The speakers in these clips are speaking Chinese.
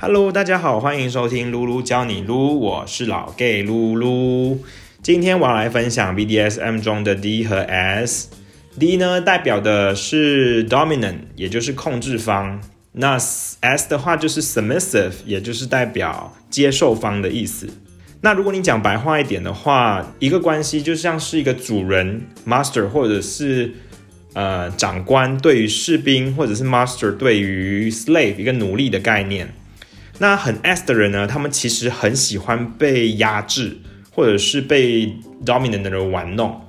Hello，大家好，欢迎收听噜噜教你撸，我是老 gay 噜噜。今天我要来分享 BDSM 中的 D 和 S。D 呢代表的是 dominant，也就是控制方；那 S 的话就是 submissive，也就是代表接受方的意思。那如果你讲白话一点的话，一个关系就像是一个主人 master，或者是呃长官对于士兵，或者是 master 对于 slave 一个奴隶的概念。那很 S 的人呢，他们其实很喜欢被压制，或者是被 dominant 的人玩弄。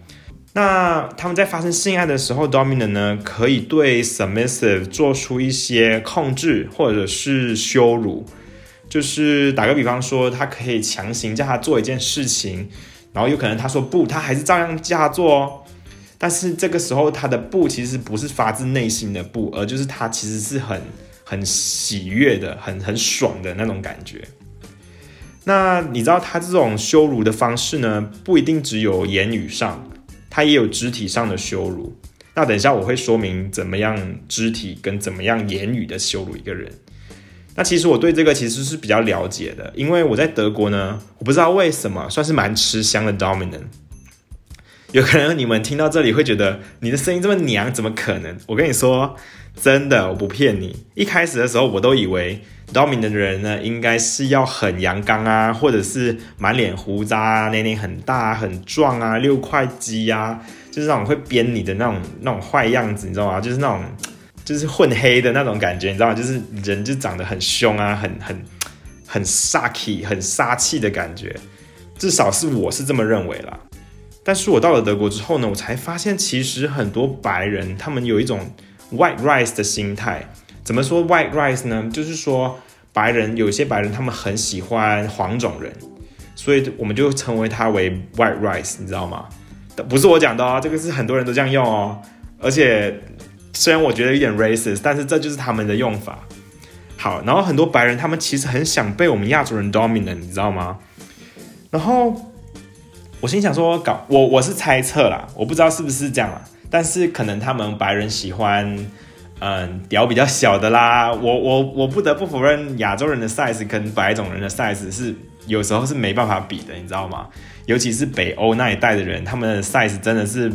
那他们在发生性爱的时候，dominant 呢可以对 submissive 做出一些控制或者是羞辱，就是打个比方说，他可以强行叫他做一件事情，然后有可能他说不，他还是照样叫他做哦。但是这个时候他的不其实不是发自内心的不，而就是他其实是很很喜悦的、很很爽的那种感觉。那你知道他这种羞辱的方式呢，不一定只有言语上。他也有肢体上的羞辱，那等一下我会说明怎么样肢体跟怎么样言语的羞辱一个人。那其实我对这个其实是比较了解的，因为我在德国呢，我不知道为什么算是蛮吃香的 dominant。有可能你们听到这里会觉得你的声音这么娘，怎么可能？我跟你说，真的，我不骗你。一开始的时候，我都以为 Domin 的人呢，应该是要很阳刚啊，或者是满脸胡渣啊，年龄很大很壮啊，六块肌啊，就是那种会编你的那种那种坏样子，你知道吗？就是那种就是混黑的那种感觉，你知道吗？就是人就长得很凶啊，很很很杀气，很杀气的感觉。至少是我是这么认为啦。但是我到了德国之后呢，我才发现其实很多白人他们有一种 white rice 的心态。怎么说 white rice 呢？就是说白人有些白人他们很喜欢黄种人，所以我们就称为它为 white rice，你知道吗？不是我讲的哦，这个是很多人都这样用哦。而且虽然我觉得有点 racist，但是这就是他们的用法。好，然后很多白人他们其实很想被我们亚洲人 dominant，你知道吗？然后。我心想说，搞我我是猜测啦，我不知道是不是这样啦，但是可能他们白人喜欢，嗯，屌比较小的啦。我我我不得不否认，亚洲人的 size 跟白种人的 size 是有时候是没办法比的，你知道吗？尤其是北欧那一带的人，他们的 size 真的是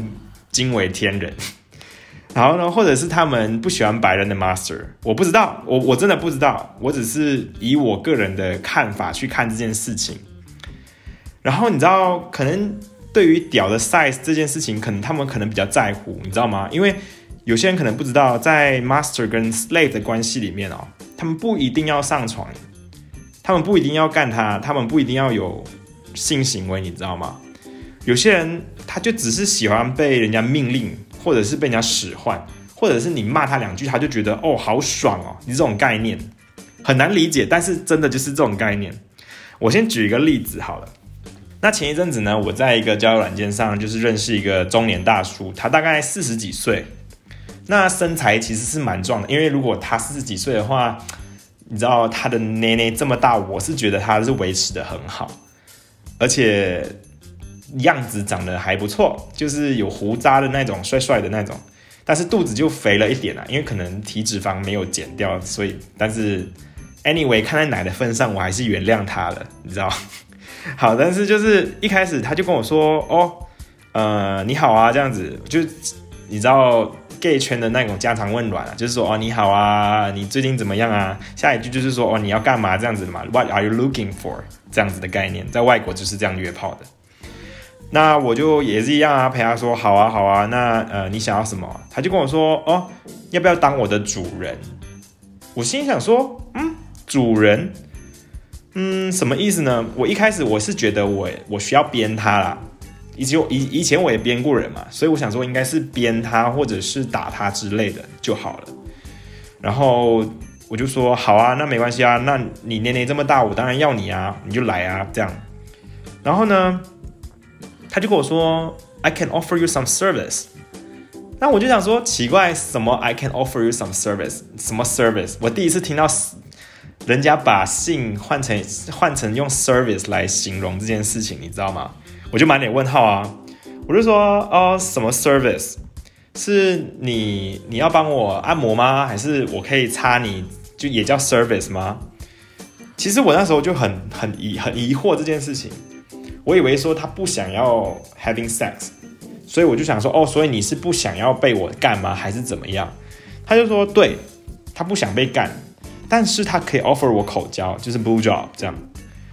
惊为天人。然后呢，或者是他们不喜欢白人的 master，我不知道，我我真的不知道，我只是以我个人的看法去看这件事情。然后你知道，可能对于屌的 size 这件事情，可能他们可能比较在乎，你知道吗？因为有些人可能不知道，在 master 跟 slave 的关系里面哦，他们不一定要上床，他们不一定要干他，他们不一定要有性行为，你知道吗？有些人他就只是喜欢被人家命令，或者是被人家使唤，或者是你骂他两句，他就觉得哦好爽哦，你这种概念很难理解，但是真的就是这种概念。我先举一个例子好了。那前一阵子呢，我在一个交友软件上，就是认识一个中年大叔，他大概四十几岁，那身材其实是蛮壮的。因为如果他四十几岁的话，你知道他的奶奶这么大，我是觉得他是维持的很好，而且样子长得还不错，就是有胡渣的那种，帅帅的那种。但是肚子就肥了一点啊，因为可能体脂肪没有减掉，所以但是 anyway 看在奶的份上，我还是原谅他了，你知道。好，但是就是一开始他就跟我说，哦，呃，你好啊，这样子，就你知道 gay 圈的那种家常问暖啊，就是说，哦，你好啊，你最近怎么样啊？下一句就是说，哦，你要干嘛这样子的嘛？What are you looking for？这样子的概念，在外国就是这样约炮的。那我就也是一样啊，陪他说，好啊，好啊，那呃，你想要什么？他就跟我说，哦，要不要当我的主人？我心想说，嗯，主人。嗯，什么意思呢？我一开始我是觉得我我需要编他啦，以及以以前我也编过人嘛，所以我想说应该是编他或者是打他之类的就好了。然后我就说好啊，那没关系啊，那你年龄这么大，我当然要你啊，你就来啊这样。然后呢，他就跟我说 I can offer you some service。那我就想说奇怪，什么 I can offer you some service？什么 service？我第一次听到。人家把性换成换成用 service 来形容这件事情，你知道吗？我就满脸问号啊！我就说哦，什么 service？是你你要帮我按摩吗？还是我可以擦你就也叫 service 吗？其实我那时候就很很疑很疑惑这件事情，我以为说他不想要 having sex，所以我就想说，哦，所以你是不想要被我干吗？还是怎么样？他就说，对他不想被干，但是他可以 offer 我口交，就是 blue job 这样。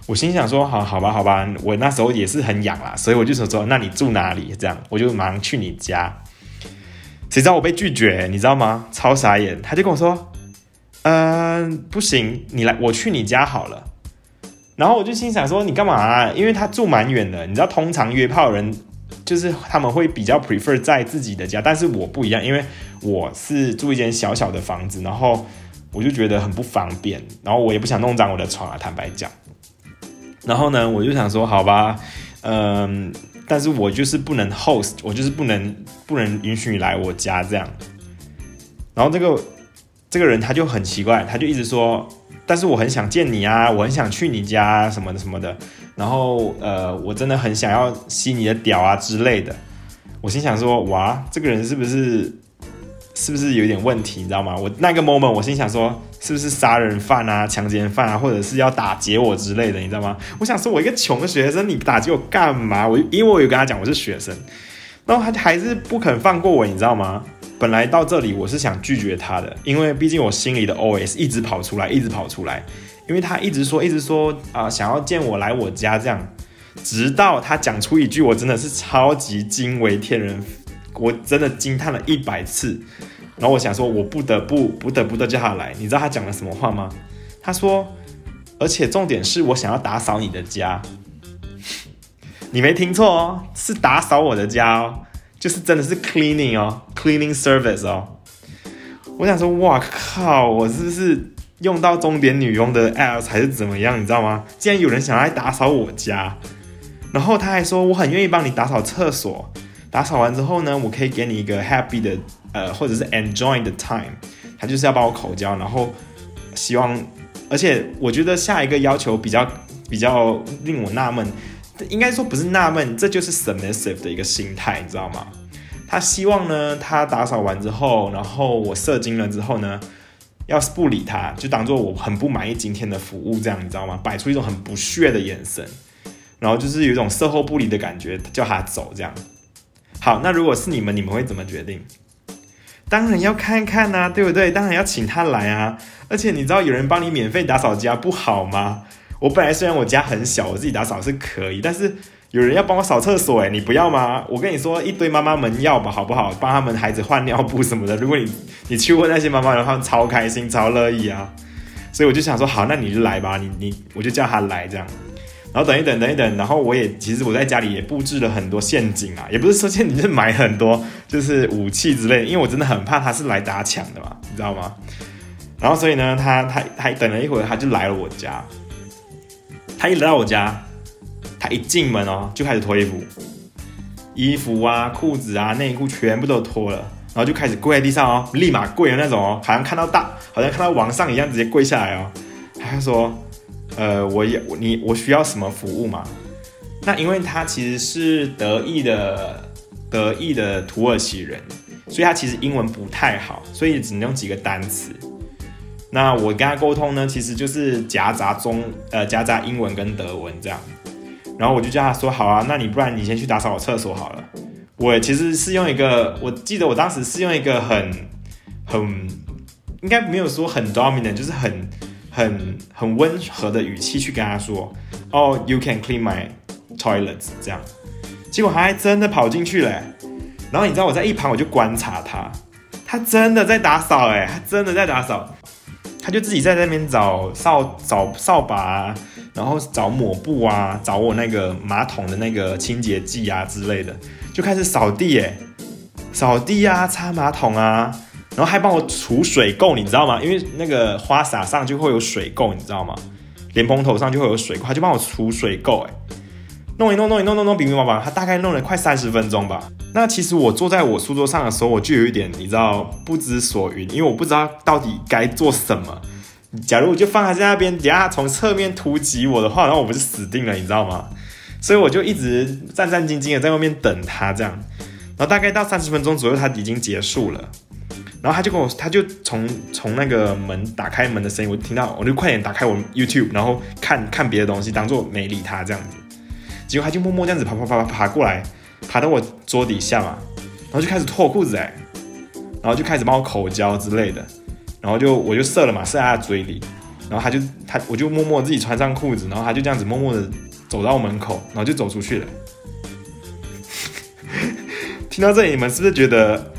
我心想说，好好吧，好吧，我那时候也是很痒啦，所以我就说说，那你住哪里？这样，我就马上去你家。谁知道我被拒绝，你知道吗？超傻眼，他就跟我说。嗯，不行，你来，我去你家好了。然后我就心想说，你干嘛？因为他住蛮远的，你知道，通常约炮人就是他们会比较 prefer 在自己的家，但是我不一样，因为我是住一间小小的房子，然后我就觉得很不方便，然后我也不想弄脏我的床啊，坦白讲。然后呢，我就想说，好吧，嗯，但是我就是不能 host，我就是不能不能允许你来我家这样。然后这个。这个人他就很奇怪，他就一直说，但是我很想见你啊，我很想去你家什么的什么的，然后呃，我真的很想要吸你的屌啊之类的。我心想说，哇，这个人是不是是不是有点问题，你知道吗？我那个 moment 我心想说，是不是杀人犯啊、强奸犯啊，或者是要打劫我之类的，你知道吗？我想说，我一个穷学生，你打劫我干嘛？我因为我有跟他讲我是学生，然后他还是不肯放过我，你知道吗？本来到这里我是想拒绝他的，因为毕竟我心里的 OS 一直跑出来，一直跑出来，因为他一直说，一直说啊，想要见我来我家这样，直到他讲出一句我真的是超级惊为天人，我真的惊叹了一百次，然后我想说，我不得不不得不的叫他来，你知道他讲了什么话吗？他说，而且重点是我想要打扫你的家，你没听错哦，是打扫我的家哦。就是真的是 cleaning 哦，cleaning service 哦。我想说，哇靠，我是不是用到钟点女佣的 app 还是怎么样？你知道吗？竟然有人想来打扫我家，然后他还说我很愿意帮你打扫厕所。打扫完之后呢，我可以给你一个 happy 的呃，或者是 enjoy the time。他就是要帮我口交，然后希望，而且我觉得下一个要求比较比较令我纳闷。应该说不是纳闷，这就是 submissive 的一个心态，你知道吗？他希望呢，他打扫完之后，然后我射精了之后呢，要是不理他，就当做我很不满意今天的服务，这样你知道吗？摆出一种很不屑的眼神，然后就是有一种售后不理的感觉，叫他走这样。好，那如果是你们，你们会怎么决定？当然要看看呐，对不对？当然要请他来啊！而且你知道有人帮你免费打扫家不好吗？我本来虽然我家很小，我自己打扫是可以，但是有人要帮我扫厕所，哎，你不要吗？我跟你说，一堆妈妈们要吧，好不好？帮他们孩子换尿布什么的。如果你你去问那些妈妈，的话超开心、超乐意啊。所以我就想说，好，那你就来吧，你你我就叫他来这样。然后等一等，等一等，然后我也其实我在家里也布置了很多陷阱啊，也不是说陷阱，就是买很多就是武器之类，因为我真的很怕他是来打抢的嘛，你知道吗？然后所以呢，他他他等了一会儿，他就来了我家。他一来到我家，他一进门哦，就开始脱衣服，衣服啊、裤子啊、内裤全部都脱了，然后就开始跪在地上哦，立马跪的那种哦，好像看到大，好像看到王上一样，直接跪下来哦。他说：“呃，我也你我需要什么服务嘛？”那因为他其实是德意的德意的土耳其人，所以他其实英文不太好，所以只能用几个单词。那我跟他沟通呢，其实就是夹杂中，呃，夹杂英文跟德文这样。然后我就叫他说：“好啊，那你不然你先去打扫我厕所好了。”我其实是用一个，我记得我当时是用一个很很应该没有说很 dominant，就是很很很温和的语气去跟他说：“哦，you can clean my toilets。”这样，结果他还真的跑进去了。然后你知道我在一旁我就观察他，他真的在打扫，哎，他真的在打扫。他就自己在那边找扫找扫把啊，然后找抹布啊，找我那个马桶的那个清洁剂啊之类的，就开始扫地哎，扫地啊，擦马桶啊，然后还帮我除水垢，你知道吗？因为那个花洒上就会有水垢，你知道吗？莲蓬头上就会有水垢，他就帮我除水垢哎。弄一弄弄一弄弄弄，平平麻麻，他大概弄了快三十分钟吧。那其实我坐在我书桌上的时候，我就有一点你知道不知所云，因为我不知道到底该做什么。假如我就放他在那边，等下从侧面突击我的话，然后我不是死定了，你知道吗？所以我就一直战战兢兢的在外面等他这样。然后大概到三十分钟左右，他已经结束了。然后他就跟我，他就从从那个门打开门的声音，我听到，我就快点打开我 YouTube，然后看看别的东西，当做没理他这样子。结果他就默默这样子爬爬爬爬爬过来，爬到我桌底下嘛，然后就开始脱裤子哎，然后就开始帮我口交之类的，然后就我就射了嘛，射在他嘴里，然后他就他我就默默自己穿上裤子，然后他就这样子默默的走到门口，然后就走出去了。听到这里，你们是不是觉得？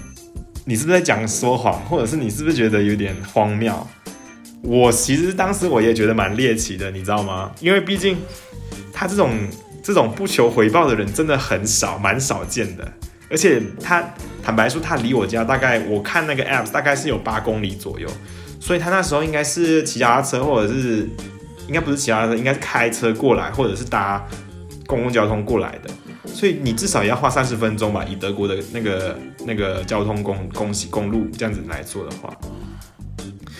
你是不是在讲说谎，或者是你是不是觉得有点荒谬？我其实当时我也觉得蛮猎奇的，你知道吗？因为毕竟他这种这种不求回报的人真的很少，蛮少见的。而且他坦白说，他离我家大概我看那个 app 大概是有八公里左右，所以他那时候应该是骑脚踏车，或者是应该不是骑脚踏车，应该是开车过来，或者是搭公共交通过来的。所以你至少也要花三十分钟吧，以德国的那个那个交通公公公路这样子来做的话，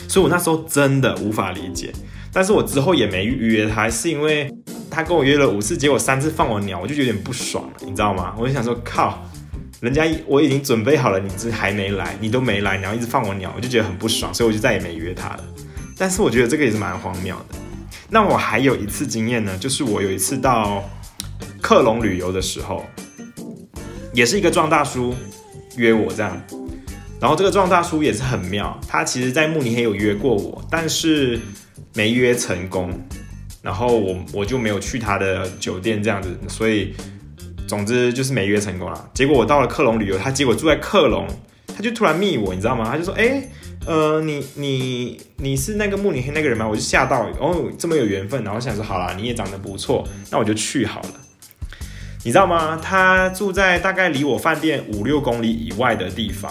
所以我那时候真的无法理解。但是我之后也没预约他，是因为他跟我约了五次，结果三次放我鸟，我就有点不爽了，你知道吗？我就想说，靠，人家我已经准备好了，你这还没来，你都没来，你要一直放我鸟，我就觉得很不爽，所以我就再也没约他了。但是我觉得这个也是蛮荒谬的。那我还有一次经验呢，就是我有一次到。克隆旅游的时候，也是一个壮大叔约我这样，然后这个壮大叔也是很妙，他其实在慕尼黑有约过我，但是没约成功，然后我我就没有去他的酒店这样子，所以总之就是没约成功了。结果我到了克隆旅游，他结果住在克隆，他就突然密我，你知道吗？他就说，哎，呃，你你你是那个慕尼黑那个人吗？我就吓到，哦，这么有缘分，然后想说，好啦，你也长得不错，那我就去好了。你知道吗？他住在大概离我饭店五六公里以外的地方。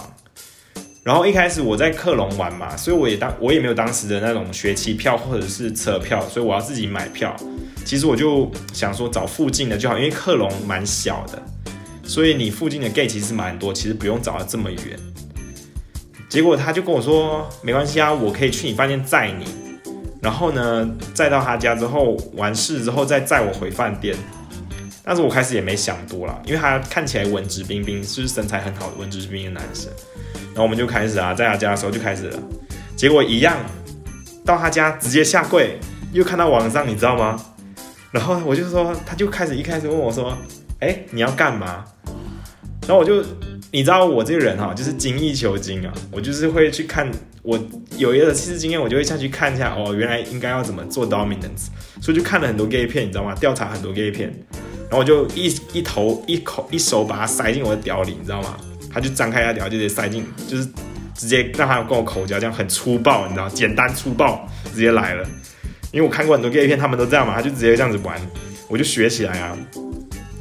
然后一开始我在克隆玩嘛，所以我也当我也没有当时的那种学期票或者是车票，所以我要自己买票。其实我就想说找附近的就好，因为克隆蛮小的，所以你附近的 gay 其实蛮多，其实不用找到这么远。结果他就跟我说没关系啊，我可以去你饭店载你，然后呢载到他家之后完事之后再载我回饭店。但是我开始也没想多了，因为他看起来文质彬彬，是身材很好文质彬彬的男生。然后我们就开始啊，在他家的时候就开始了，结果一样，到他家直接下跪，又看到网上，你知道吗？然后我就说，他就开始一开始问我说：“哎，你要干嘛？”然后我就，你知道我这个人哈，就是精益求精啊，我就是会去看，我有一个其实经验，我就会下去看一下，哦，原来应该要怎么做 dominance，所以就看了很多 gay 片，你知道吗？调查很多 gay 片。然后我就一一头一口一手把它塞进我的屌里，你知道吗？他就张开他屌，就直接塞进，就是直接让他跟我口交，这样很粗暴，你知道，简单粗暴，直接来了。因为我看过很多 gay 片，他们都这样嘛，他就直接这样子玩，我就学起来啊。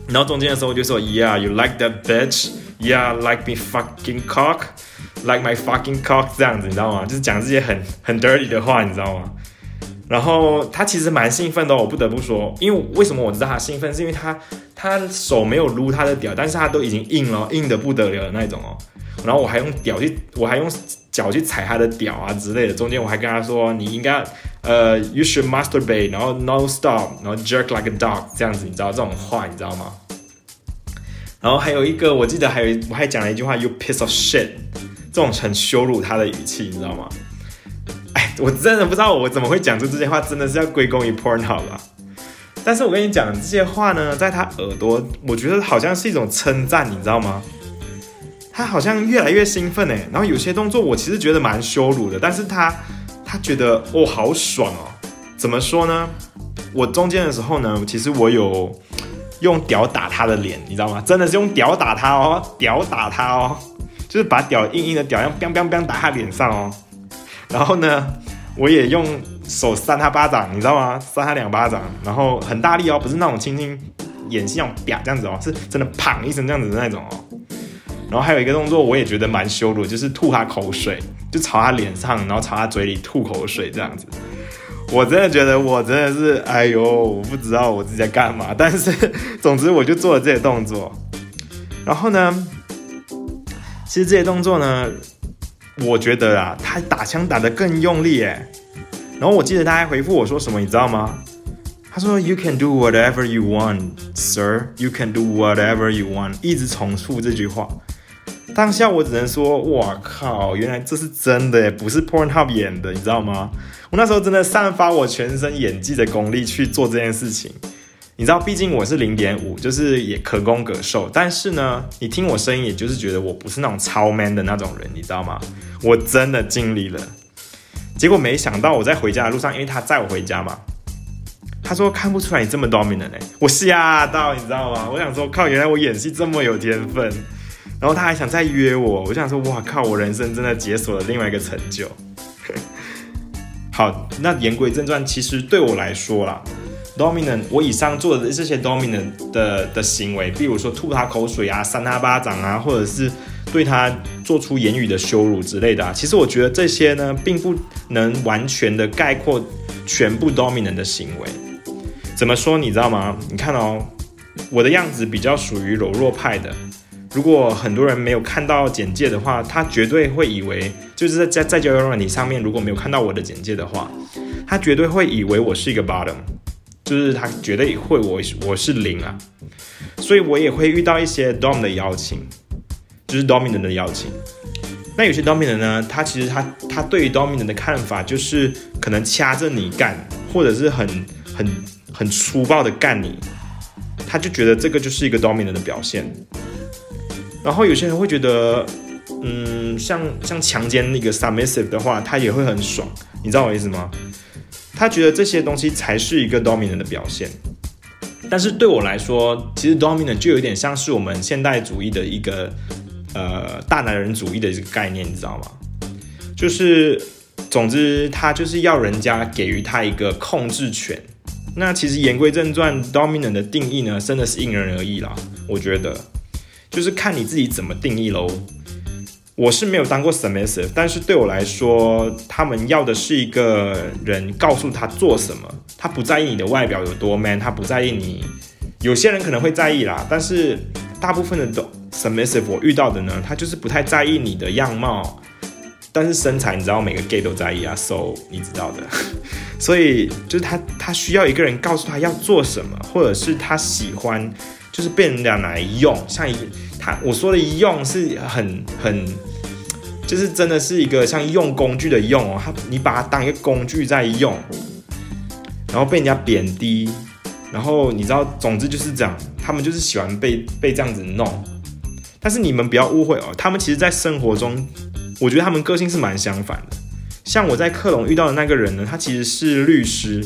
然后中间的时候我就说，Yeah，you like that bitch？Yeah，like me fucking cock？Like my fucking cock？这样子，你知道吗？就是讲这些很很 dirty 的话，你知道吗？然后他其实蛮兴奋的，我不得不说，因为为什么我知道他兴奋，是因为他他手没有撸他的屌，但是他都已经硬了，硬的不得了的那种哦。然后我还用屌去，我还用脚去踩他的屌啊之类的。中间我还跟他说，你应该呃，you should masturbate，然后 no stop，然后 jerk like a dog，这样子，你知道这种话你知道吗？然后还有一个，我记得还有我还讲了一句话，you piece of shit，这种很羞辱他的语气，你知道吗？我真的不知道我怎么会讲出这些话，真的是要归功于 porn 好吧？但是我跟你讲这些话呢，在他耳朵，我觉得好像是一种称赞，你知道吗？他好像越来越兴奋哎，然后有些动作我其实觉得蛮羞辱的，但是他他觉得哦好爽哦，怎么说呢？我中间的时候呢，其实我有用屌打他的脸，你知道吗？真的是用屌打他哦，屌打他哦，就是把屌硬硬的屌样 biang biang biang 打他脸上哦。然后呢，我也用手扇他巴掌，你知道吗？扇他两巴掌，然后很大力哦，不是那种轻轻演戏那种啪这样子哦，是真的砰一声这样子的那种哦。然后还有一个动作，我也觉得蛮羞辱，就是吐他口水，就朝他脸上，然后朝他嘴里吐口水这样子。我真的觉得我真的是，哎呦，我不知道我自己在干嘛，但是总之我就做了这些动作。然后呢，其实这些动作呢。我觉得啊，他打枪打得更用力哎。然后我记得他还回复我说什么，你知道吗？他说：“You can do whatever you want, sir. You can do whatever you want。”一直重复这句话。当下我只能说，哇靠，原来这是真的，不是 Pornhub 演的，你知道吗？我那时候真的散发我全身演技的功力去做这件事情。你知道，毕竟我是零点五，就是也可攻可受。但是呢，你听我声音，也就是觉得我不是那种超 man 的那种人，你知道吗？我真的尽力了。结果没想到我在回家的路上，因为他载我回家嘛，他说看不出来你这么 dominant 哎，我吓到，你知道吗？我想说靠，原来我演戏这么有天分。然后他还想再约我，我想说哇靠，我人生真的解锁了另外一个成就。好，那言归正传，其实对我来说啦，dominant 我以上做的这些 dominant 的的行为，比如说吐他口水啊、扇他巴掌啊，或者是对他做出言语的羞辱之类的啊，其实我觉得这些呢，并不能完全的概括全部 dominant 的行为。怎么说？你知道吗？你看哦，我的样子比较属于柔弱派的。如果很多人没有看到简介的话，他绝对会以为就是在在在交友软件上面，如果没有看到我的简介的话，他绝对会以为我是一个 bottom，就是他绝对会我我是零啊，所以我也会遇到一些 dom 的邀请，就是 dominant 的邀请。那有些 dominant 呢，他其实他他对于 dominant 的看法就是可能掐着你干，或者是很很很粗暴的干你，他就觉得这个就是一个 dominant 的表现。然后有些人会觉得，嗯，像像强奸那个 submissive 的话，他也会很爽，你知道我意思吗？他觉得这些东西才是一个 dominant 的表现。但是对我来说，其实 dominant 就有点像是我们现代主义的一个呃大男人主义的一个概念，你知道吗？就是，总之他就是要人家给予他一个控制权。那其实言归正传，dominant 的定义呢，真的是因人而异啦，我觉得。就是看你自己怎么定义喽。我是没有当过 submissive，但是对我来说，他们要的是一个人告诉他做什么，他不在意你的外表有多 man，他不在意你。有些人可能会在意啦，但是大部分的 submissive 我遇到的呢，他就是不太在意你的样貌，但是身材你知道每个 gay 都在意啊，so 你知道的。所以就是他他需要一个人告诉他要做什么，或者是他喜欢。就是被人家拿来用，像一他我说的用是很很，就是真的是一个像用工具的用哦，他你把它当一个工具在用，然后被人家贬低，然后你知道，总之就是这样，他们就是喜欢被被这样子弄。但是你们不要误会哦，他们其实在生活中，我觉得他们个性是蛮相反的。像我在克隆遇到的那个人呢，他其实是律师。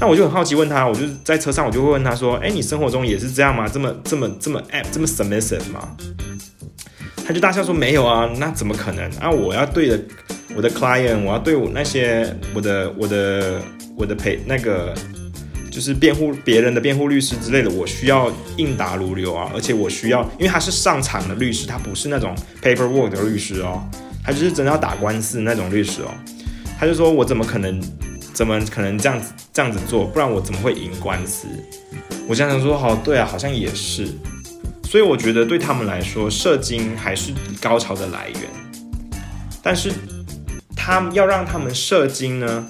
那我就很好奇，问他，我就在车上，我就会问他说：“哎，你生活中也是这样吗？这么这么这么 app 这么 submissive 吗？”他就大笑说：“没有啊，那怎么可能啊？我要对着我的 client，我要对我那些我的我的我的陪那个就是辩护别人的辩护律师之类的，我需要应答如流啊，而且我需要，因为他是上场的律师，他不是那种 paperwork 的律师哦，他就是真的要打官司那种律师哦。他就说我怎么可能？”怎么可能这样子这样子做？不然我怎么会赢官司？我想想说，好，对啊，好像也是。所以我觉得对他们来说，射精还是高潮的来源。但是，他们要让他们射精呢，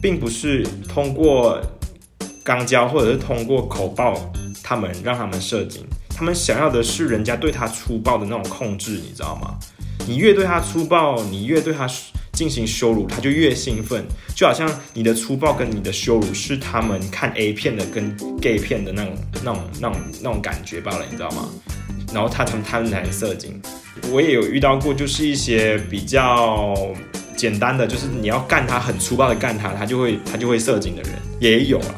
并不是通过肛交或者是通过口爆他们让他们射精。他们想要的是人家对他粗暴的那种控制，你知道吗？你越对他粗暴，你越对他。进行羞辱，他就越兴奋，就好像你的粗暴跟你的羞辱是他们看 A 片的跟 gay 片的那种、那种、那种、那种感觉罢了，你知道吗？然后他他们他们才射精。我也有遇到过，就是一些比较简单的，就是你要干他很粗暴的干他，他就会他就会射精的人也有啊，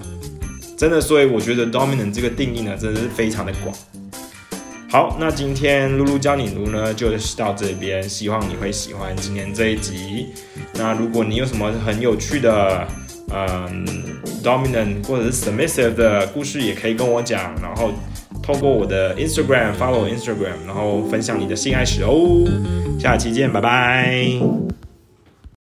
真的。所以我觉得 dominant 这个定义呢，真的是非常的广。好，那今天露露教你撸呢，就是到这边，希望你会喜欢今天这一集。那如果你有什么很有趣的，嗯，dominant 或者是 submissive 的故事，也可以跟我讲，然后透过我的 Instagram follow Instagram，然后分享你的性爱史哦。下期见，拜拜。